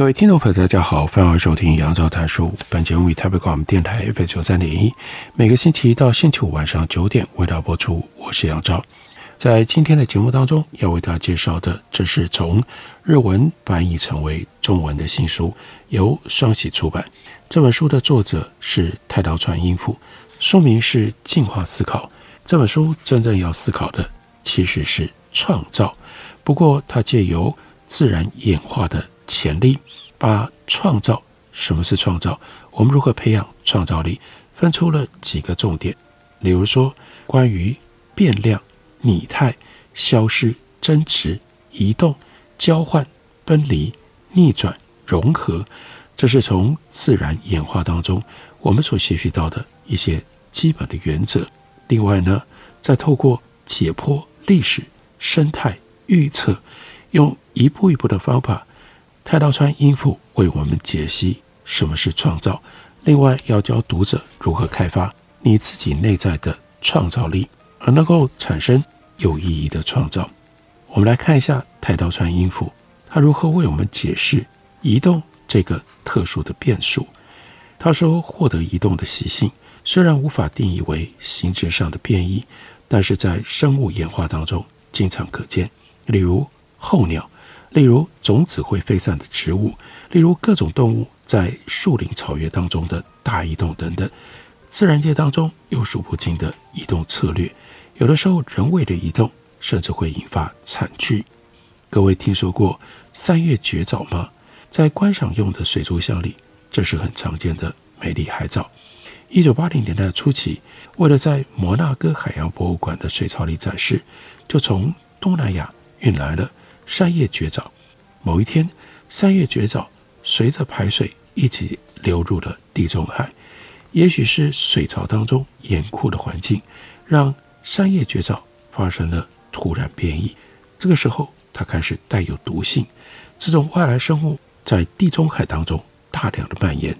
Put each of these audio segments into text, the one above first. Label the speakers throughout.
Speaker 1: 各位听众朋友，大家好，欢迎收听杨照谈书。本节目以台北广播电台 F 九三点一，每个星期一到星期五晚上九点为大家播出。我是杨照，在今天的节目当中，要为大家介绍的，这是从日文翻译成为中文的新书，由双喜出版。这本书的作者是太刀川英夫，书名是《进化思考》。这本书真正要思考的其实是创造，不过它借由自然演化的潜力，把创造，什么是创造？我们如何培养创造力？分出了几个重点，例如说，关于变量、拟态、消失、增值、移动、交换、分离、逆转、融合，这是从自然演化当中我们所吸取到的一些基本的原则。另外呢，再透过解剖历史、生态预测，用一步一步的方法。太刀川英夫为我们解析什么是创造，另外要教读者如何开发你自己内在的创造力，而能够产生有意义的创造。我们来看一下太刀川英夫他如何为我们解释移动这个特殊的变数。他说，获得移动的习性虽然无法定义为形质上的变异，但是在生物演化当中经常可见，例如候鸟。例如种子会飞散的植物，例如各种动物在树林、草原当中的大移动等等，自然界当中有数不尽的移动策略。有的时候人为的移动甚至会引发惨剧。各位听说过三叶绝藻吗？在观赏用的水族箱里，这是很常见的美丽海藻。一九八零年代初期，为了在摩纳哥海洋博物馆的水槽里展示，就从东南亚运来了。三叶绝藻，某一天，三叶绝藻随着排水一起流入了地中海。也许是水槽当中严酷的环境，让三叶绝藻发生了突然变异。这个时候，它开始带有毒性。这种外来生物在地中海当中大量的蔓延，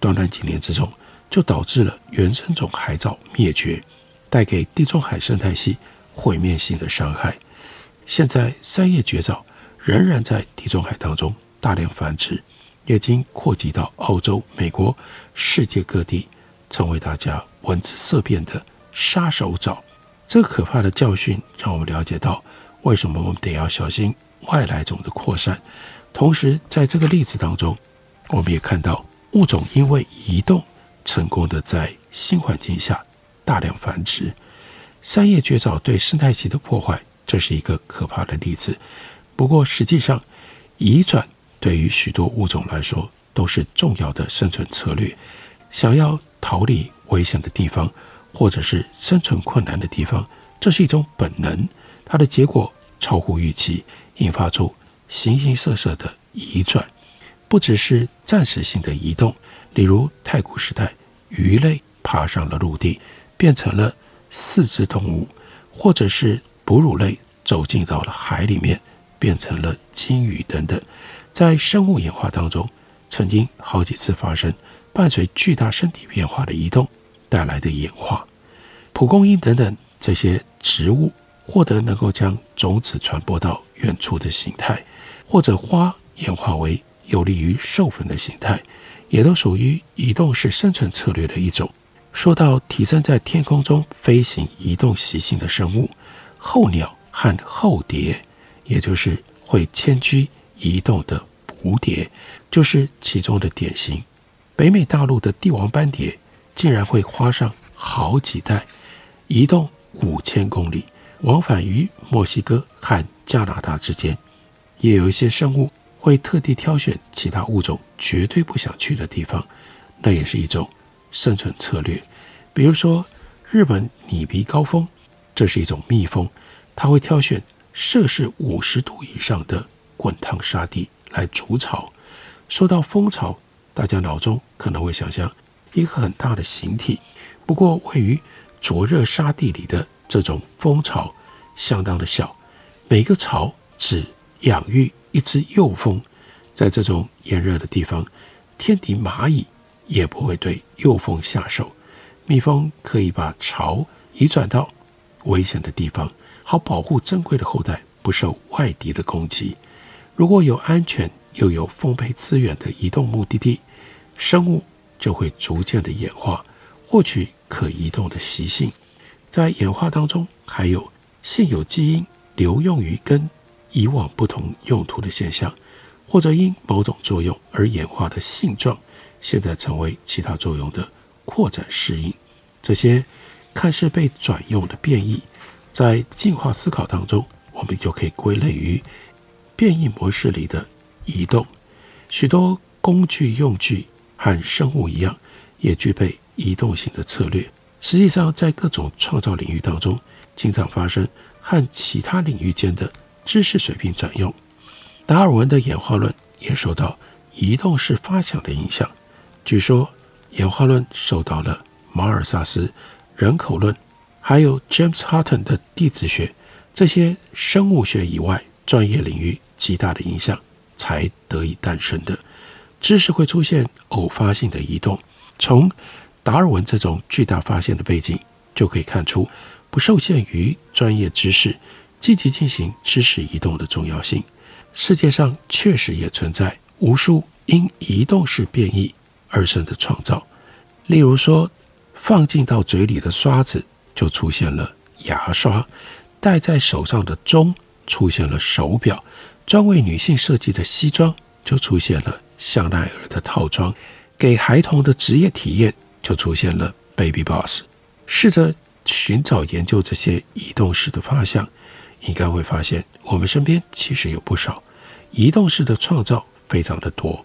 Speaker 1: 短短几年之中，就导致了原生种海藻灭绝，带给地中海生态系毁灭性的伤害。现在，三叶绝藻仍然在地中海当中大量繁殖，也已经扩及到澳洲、美国、世界各地，成为大家闻之色变的杀手藻。这可怕的教训让我们了解到，为什么我们得要小心外来种的扩散。同时，在这个例子当中，我们也看到物种因为移动，成功的在新环境下大量繁殖。三叶绝藻对生态系的破坏。这是一个可怕的例子，不过实际上，移转对于许多物种来说都是重要的生存策略。想要逃离危险的地方，或者是生存困难的地方，这是一种本能。它的结果超乎预期，引发出形形色色的移转，不只是暂时性的移动，例如太古时代，鱼类爬上了陆地，变成了四肢动物，或者是。哺乳类走进到了海里面，变成了鲸鱼等等，在生物演化当中，曾经好几次发生伴随巨大身体变化的移动带来的演化。蒲公英等等这些植物获得能够将种子传播到远处的形态，或者花演化为有利于授粉的形态，也都属于移动式生存策略的一种。说到提升在天空中飞行移动习性的生物。候鸟和候蝶，也就是会迁居移动的蝴蝶，就是其中的典型。北美大陆的帝王斑蝶竟然会花上好几代，移动五千公里，往返于墨西哥和加拿大之间。也有一些生物会特地挑选其他物种绝对不想去的地方，那也是一种生存策略。比如说，日本拟鼻高峰。这是一种蜜蜂，它会挑选摄氏五十度以上的滚烫沙地来筑巢。说到蜂巢，大家脑中可能会想象一个很大的形体，不过位于灼热沙地里的这种蜂巢相当的小，每个巢只养育一只幼蜂。在这种炎热的地方，天敌蚂蚁也不会对幼蜂下手。蜜蜂可以把巢移转到危险的地方，好保护珍贵的后代不受外敌的攻击。如果有安全又有丰沛资源的移动目的地，生物就会逐渐的演化，获取可移动的习性。在演化当中，还有现有基因流用于跟以往不同用途的现象，或者因某种作用而演化的性状，现在成为其他作用的扩展适应。这些看似被转用的变异，在进化思考当中，我们就可以归类于变异模式里的移动。许多工具用具和生物一样，也具备移动性的策略。实际上，在各种创造领域当中，经常发生和其他领域间的知识水平转用。达尔文的演化论也受到移动式发想的影响。据说，演化论受到了马尔萨斯人口论，还有 James Hutton 的地质学这些生物学以外专业领域极大的影响，才得以诞生的。知识会出现偶发性的移动。从达尔文这种巨大发现的背景，就可以看出不受限于专业知识，积极进行知识移动的重要性。世界上确实也存在无数因移动式变异而生的创造，例如说，放进到嘴里的刷子就出现了牙刷，戴在手上的钟出现了手表，专为女性设计的西装就出现了香奈儿的套装，给孩童的职业体验就出现了 Baby Boss。试着寻找研究这些移动式的发现，应该会发现我们身边其实有不少。移动式的创造非常的多，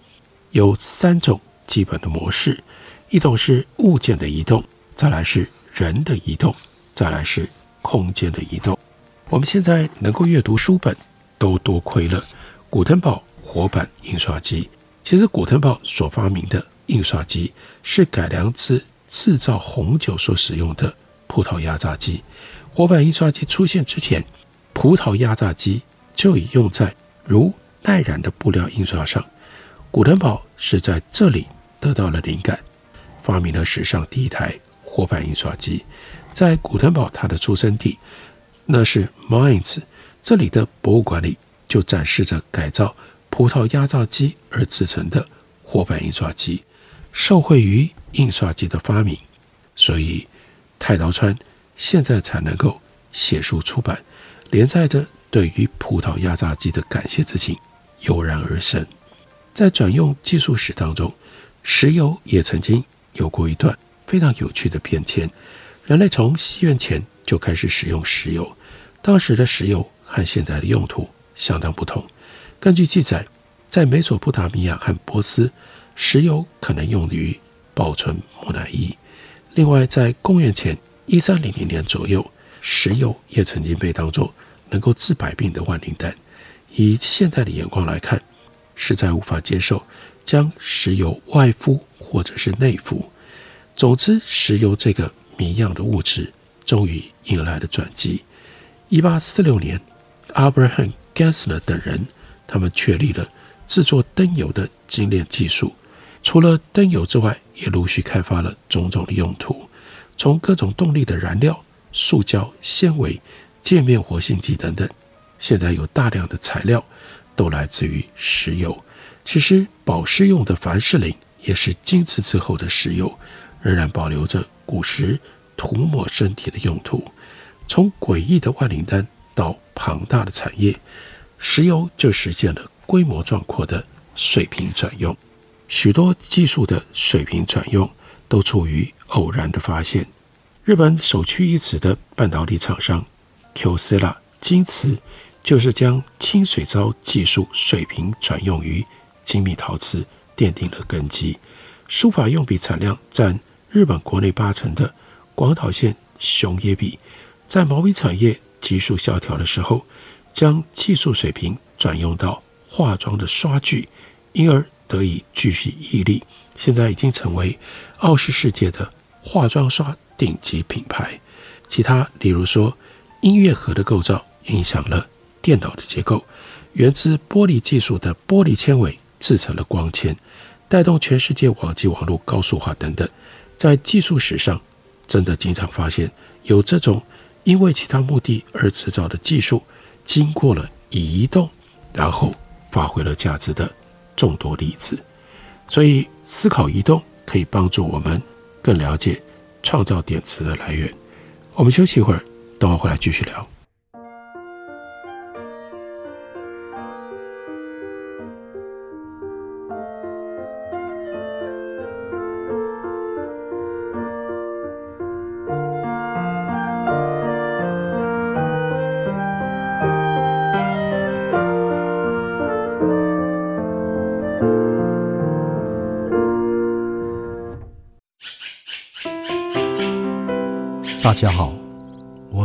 Speaker 1: 有三种基本的模式：一种是物件的移动，再来是人的移动，再来是空间的移动。我们现在能够阅读书本，都多亏了古腾堡活版印刷机。其实，古腾堡所发明的印刷机是改良自制造红酒所使用的葡萄压榨机。活版印刷机出现之前，葡萄压榨机就已用在如耐染的布料印刷上，古腾堡是在这里得到了灵感，发明了史上第一台活版印刷机。在古腾堡他的出生地，那是 Mainz，这里的博物馆里就展示着改造葡萄压榨机而制成的活版印刷机。受惠于印刷机的发明，所以太刀川现在才能够写书出版，连载着对于葡萄压榨机的感谢之情。油然而生，在转用技术史当中，石油也曾经有过一段非常有趣的变迁。人类从西元前就开始使用石油，当时的石油和现在的用途相当不同。根据记载，在美索不达米亚和波斯，石油可能用于保存木乃伊。另外，在公元前一三零零年左右，石油也曾经被当作能够治百病的万灵丹。以现在的眼光来看，实在无法接受将石油外敷或者是内服。总之，石油这个谜样的物质终于迎来了转机。一八四六年，Abraham Gensler 等人他们确立了制作灯油的精炼技术。除了灯油之外，也陆续开发了种种的用途，从各种动力的燃料、塑胶、纤维、界面活性剂等等。现在有大量的材料都来自于石油。其实保湿用的凡士林也是精制之后的石油，仍然保留着古时涂抹身体的用途。从诡异的万灵丹到庞大的产业，石油就实现了规模壮阔的水平转用。许多技术的水平转用都出于偶然的发现。日本首屈一指的半导体厂商 Kyocera 京瓷。就是将清水槽技术水平转用于精密陶瓷，奠定了根基。书法用笔产量占日本国内八成的广岛县熊野笔，在毛笔产业急速萧条的时候，将技术水平转用到化妆的刷具，因而得以继续屹立。现在已经成为傲视世界的化妆刷顶级品牌。其他，例如说，音乐盒的构造影响了电脑的结构，源自玻璃技术的玻璃纤维制成了光纤，带动全世界网际网络高速化等等。在技术史上，真的经常发现有这种因为其他目的而制造的技术，经过了移动，然后发挥了价值的众多例子。所以，思考移动可以帮助我们更了解创造点子的来源。我们休息一会儿，等会回来继续聊。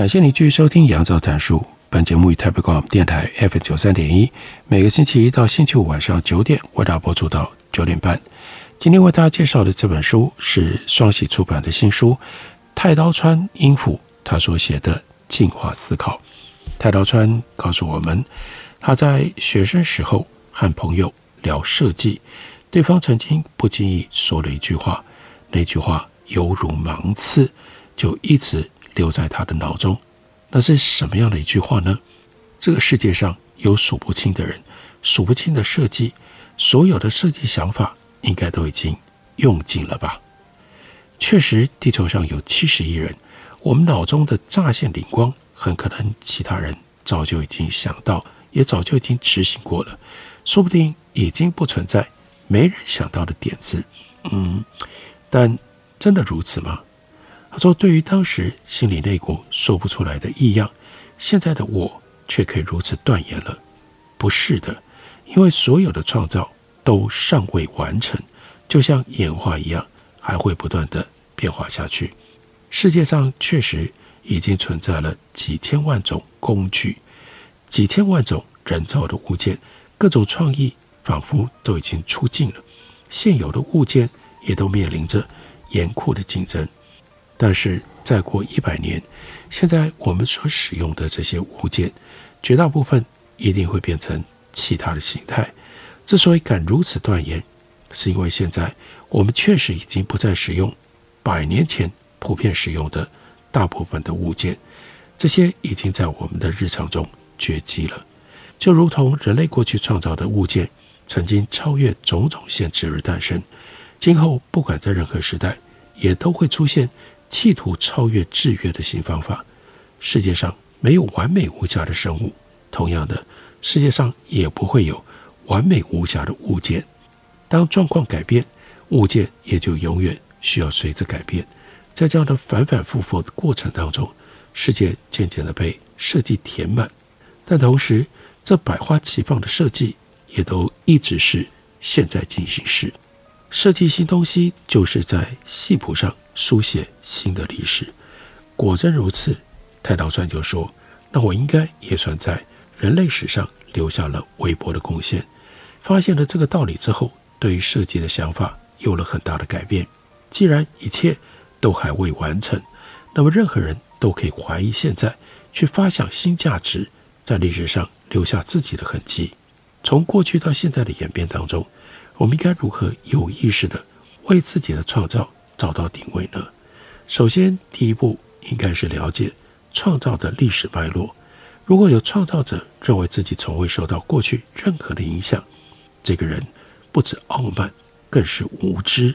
Speaker 1: 感谢你继续收听《杨照谈书》。本节目以台北广播电台 F 九三点一，每个星期一到星期五晚上九点为大家播出到九点半。今天为大家介绍的这本书是双喜出版的新书，太刀川英夫他所写的《进化思考》。太刀川告诉我们，他在学生时候和朋友聊设计，对方曾经不经意说了一句话，那句话犹如芒刺，就一直。留在他的脑中，那是什么样的一句话呢？这个世界上有数不清的人，数不清的设计，所有的设计想法应该都已经用尽了吧？确实，地球上有七十亿人，我们脑中的乍现灵光，很可能其他人早就已经想到，也早就已经执行过了，说不定已经不存在没人想到的点子。嗯，但真的如此吗？他说：“对于当时心里那股说不出来的异样，现在的我却可以如此断言了，不是的，因为所有的创造都尚未完成，就像演化一样，还会不断地变化下去。世界上确实已经存在了几千万种工具，几千万种人造的物件，各种创意仿佛都已经出尽了，现有的物件也都面临着严酷的竞争。”但是再过一百年，现在我们所使用的这些物件，绝大部分一定会变成其他的形态。之所以敢如此断言，是因为现在我们确实已经不再使用百年前普遍使用的大部分的物件，这些已经在我们的日常中绝迹了。就如同人类过去创造的物件，曾经超越种种限制而诞生，今后不管在任何时代，也都会出现。企图超越制约的新方法。世界上没有完美无瑕的生物，同样的，世界上也不会有完美无瑕的物件。当状况改变，物件也就永远需要随之改变。在这样的反反复复的过程当中，世界渐渐地被设计填满，但同时，这百花齐放的设计也都一直是现在进行时。设计新东西就是在系谱上书写新的历史。果真如此，太刀川就说：“那我应该也算在人类史上留下了微薄的贡献。”发现了这个道理之后，对于设计的想法有了很大的改变。既然一切都还未完成，那么任何人都可以怀疑现在，去发想新价值，在历史上留下自己的痕迹。从过去到现在的演变当中，我们应该如何有意识地为自己的创造找到定位呢？首先，第一步应该是了解创造的历史脉络。如果有创造者认为自己从未受到过去任何的影响，这个人不止傲慢，更是无知。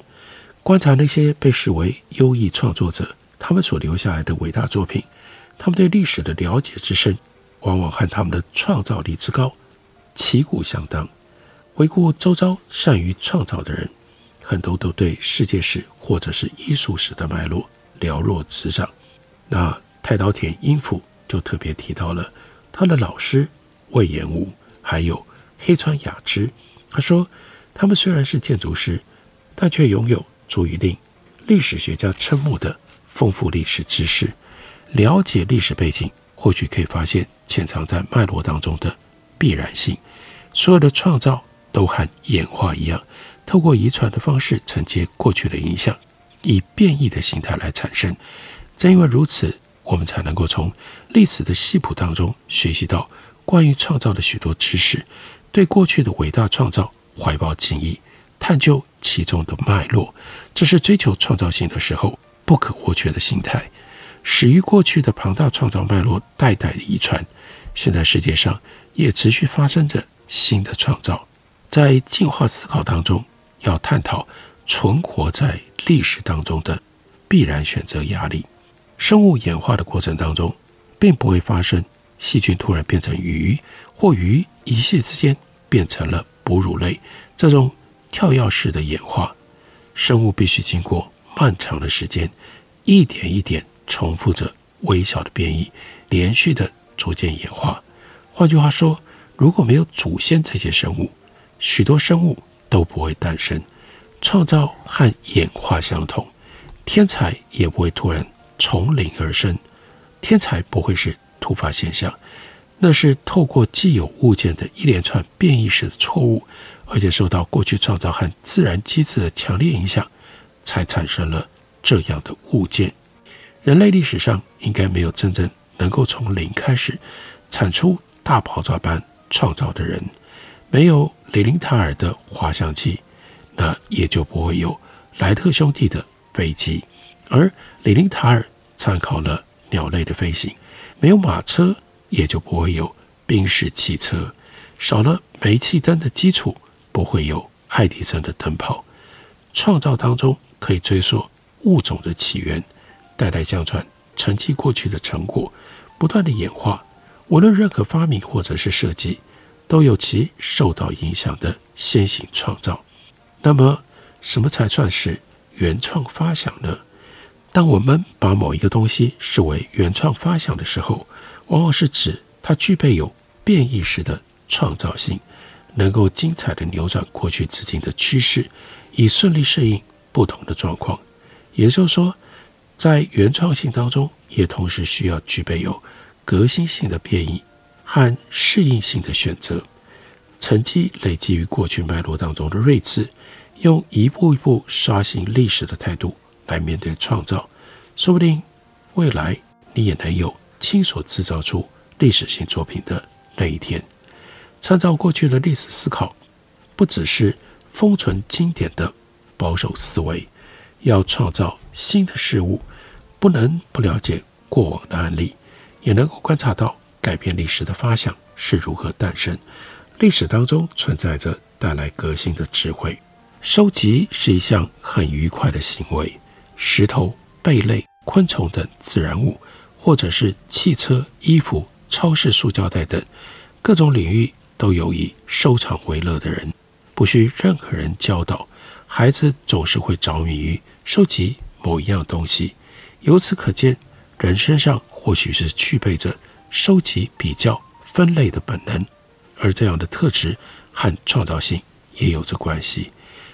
Speaker 1: 观察那些被视为优异创作者，他们所留下来的伟大作品，他们对历史的了解之深，往往和他们的创造力之高旗鼓相当。回顾周遭善于创造的人，很多都对世界史或者是艺术史的脉络了若指掌。那太刀田英辅就特别提到了他的老师魏延武，还有黑川雅之。他说，他们虽然是建筑师，但却拥有足以令历史学家瞠目的丰富历史知识。了解历史背景，或许可以发现潜藏在脉络当中的必然性。所有的创造。都和演化一样，透过遗传的方式承接过去的影响，以变异的形态来产生。正因为如此，我们才能够从历史的系谱当中学习到关于创造的许多知识，对过去的伟大创造怀抱敬意，探究其中的脉络。这是追求创造性的时候不可或缺的心态。始于过去的庞大创造脉络，代代遗传，现在世界上也持续发生着新的创造。在进化思考当中，要探讨存活在历史当中的必然选择压力。生物演化的过程当中，并不会发生细菌突然变成鱼，或鱼一夕之间变成了哺乳类这种跳跃式的演化。生物必须经过漫长的时间，一点一点重复着微小的变异，连续的逐渐演化。换句话说，如果没有祖先这些生物，许多生物都不会诞生，创造和演化相同，天才也不会突然从零而生。天才不会是突发现象，那是透过既有物件的一连串变异式的错误，而且受到过去创造和自然机制的强烈影响，才产生了这样的物件。人类历史上应该没有真正能够从零开始产出大爆炸般创造的人。没有李林塔尔的滑翔机，那也就不会有莱特兄弟的飞机。而李林塔尔参考了鸟类的飞行，没有马车，也就不会有宾士汽车。少了煤气灯的基础，不会有爱迪生的灯泡。创造当中可以追溯物种的起源，代代相传，沉寂过去的成果，不断的演化。无论任何发明或者是设计。都有其受到影响的先行创造。那么，什么才算是原创发想呢？当我们把某一个东西视为原创发想的时候，往往是指它具备有变异式的创造性，能够精彩地扭转过去至今的趋势，以顺利适应不同的状况。也就是说，在原创性当中，也同时需要具备有革新性的变异。和适应性的选择，沉积累积于过去脉络当中的睿智，用一步一步刷新历史的态度来面对创造，说不定未来你也能有亲手制造出历史性作品的那一天。参照过去的历史思考，不只是封存经典的保守思维，要创造新的事物，不能不了解过往的案例，也能够观察到。改变历史的发想是如何诞生？历史当中存在着带来革新的智慧。收集是一项很愉快的行为。石头、贝类、昆虫等自然物，或者是汽车、衣服、超市塑胶袋等各种领域，都有以收藏为乐的人。不需任何人教导，孩子总是会着迷于收集某一样东西。由此可见，人身上或许是具备着。收集、比较、分类的本能，而这样的特质和创造性也有着关系。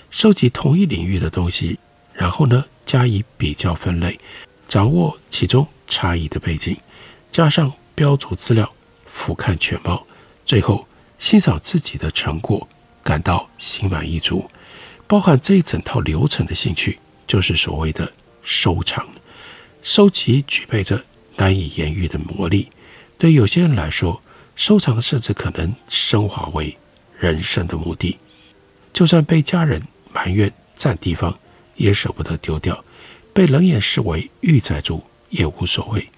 Speaker 1: 收集同一领域的东西，然后呢加以比较分类，掌握其中差异的背景，加上标注资料，俯瞰全貌，最后欣赏自己的成果，感到心满意足。包含这一整套流程的兴趣，就是所谓的收藏。收集具备着难以言喻的魔力，对有些人来说，收藏甚至可能升华为人生的目的。就算被家人埋怨占地方，也舍不得丢掉；被冷眼视为玉在住，也无所谓。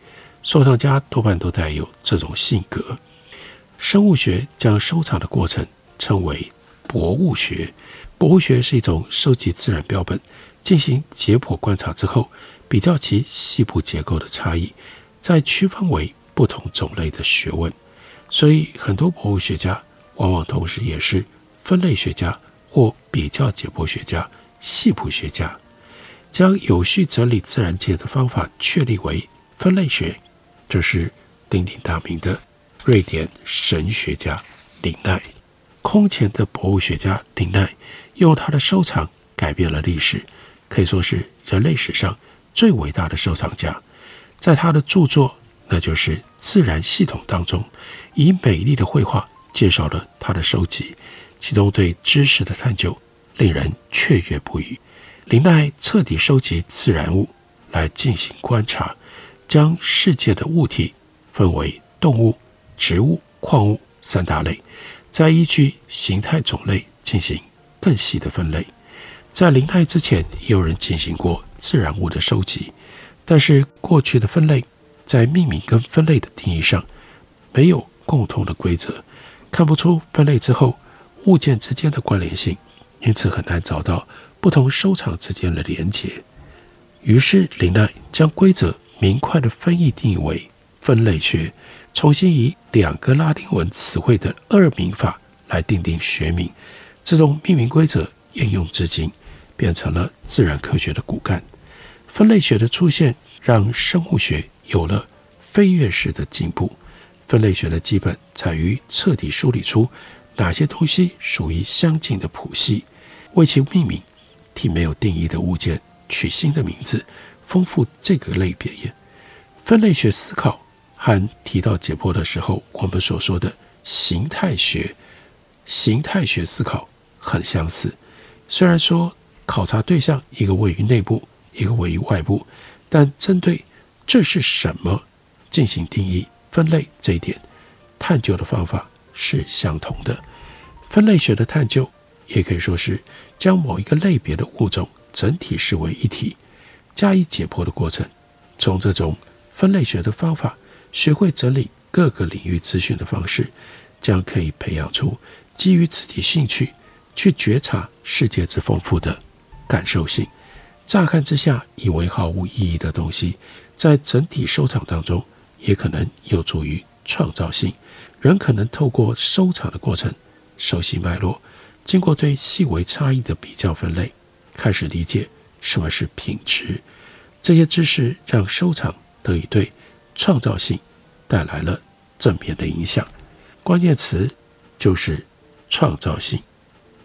Speaker 1: 收藏家多半都带有这种性格。生物学将收藏的过程称为博物学。博物学是一种收集自然标本，进行解剖观察之后，比较其细部结构的差异，再区分为不同种类的学问。所以，很多博物学家往往同时也是分类学家或比较解剖学家、系谱学家。将有序整理自然界的方法确立为分类学，这是鼎鼎大名的瑞典神学家林奈。空前的博物学家林奈用他的收藏改变了历史，可以说是人类史上。最伟大的收藏家，在他的著作，那就是《自然系统》当中，以美丽的绘画介绍了他的收集，其中对知识的探究令人雀跃不已。林奈彻底收集自然物来进行观察，将世界的物体分为动物、植物、矿物三大类，再依据形态种类进行更细的分类。在林奈之前，也有人进行过。自然物的收集，但是过去的分类在命名跟分类的定义上没有共同的规则，看不出分类之后物件之间的关联性，因此很难找到不同收藏之间的连结。于是林奈将规则明快的分义定义为分类学，重新以两个拉丁文词汇的二名法来定定学名，这种命名规则沿用至今，变成了自然科学的骨干。分类学的出现，让生物学有了飞跃式的进步。分类学的基本在于彻底梳理出哪些东西属于相近的谱系，为其命名，替没有定义的物件取新的名字，丰富这个类别。分类学思考和提到解剖的时候，我们所说的形态学、形态学思考很相似。虽然说考察对象一个位于内部。一个位于外部，但针对这是什么进行定义、分类这一点，探究的方法是相同的。分类学的探究也可以说是将某一个类别的物种整体视为一体，加以解剖的过程。从这种分类学的方法学会整理各个领域资讯的方式，将可以培养出基于自己兴趣去觉察世界之丰富的感受性。乍看之下以为毫无意义的东西，在整体收藏当中，也可能有助于创造性。人可能透过收藏的过程，熟悉脉络，经过对细微差异的比较分类，开始理解什么是品质。这些知识让收藏得以对创造性带来了正面的影响。关键词就是创造性。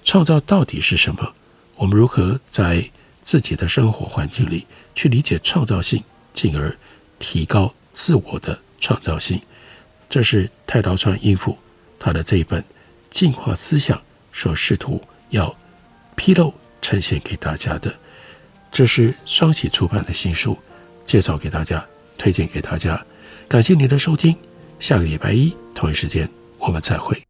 Speaker 1: 创造到底是什么？我们如何在自己的生活环境里去理解创造性，进而提高自我的创造性，这是太刀川英夫他的这一本《进化思想》所试图要披露呈现给大家的。这是双喜出版的新书，介绍给大家，推荐给大家。感谢您的收听，下个礼拜一同一时间我们再
Speaker 2: 会。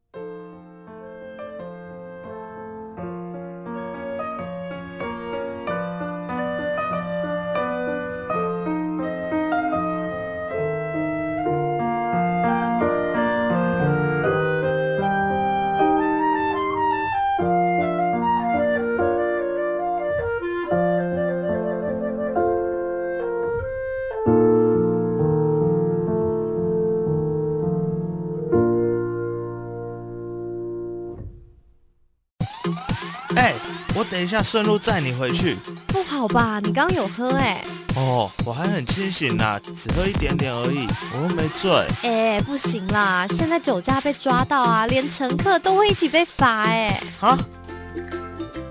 Speaker 2: 下，顺路载你回去。
Speaker 3: 不好吧？你刚刚有喝哎、欸？
Speaker 2: 哦，我还很清醒呢，只喝一点点而已，我又没醉。
Speaker 3: 哎、欸，不行啦，现在酒驾被抓到啊，连乘客都会一起被罚哎、欸。
Speaker 2: 啊？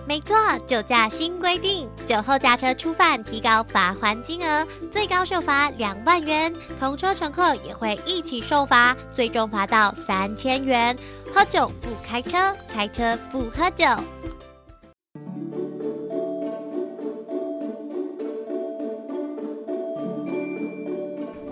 Speaker 3: 没错，酒驾新规定，酒后驾车初犯提高罚还金额，最高受罚两万元，同车乘客也会一起受罚，最终罚到三千元。喝酒不开车，开车不喝酒。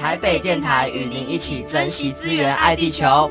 Speaker 4: 台北电台与您一起珍惜资源，爱地球。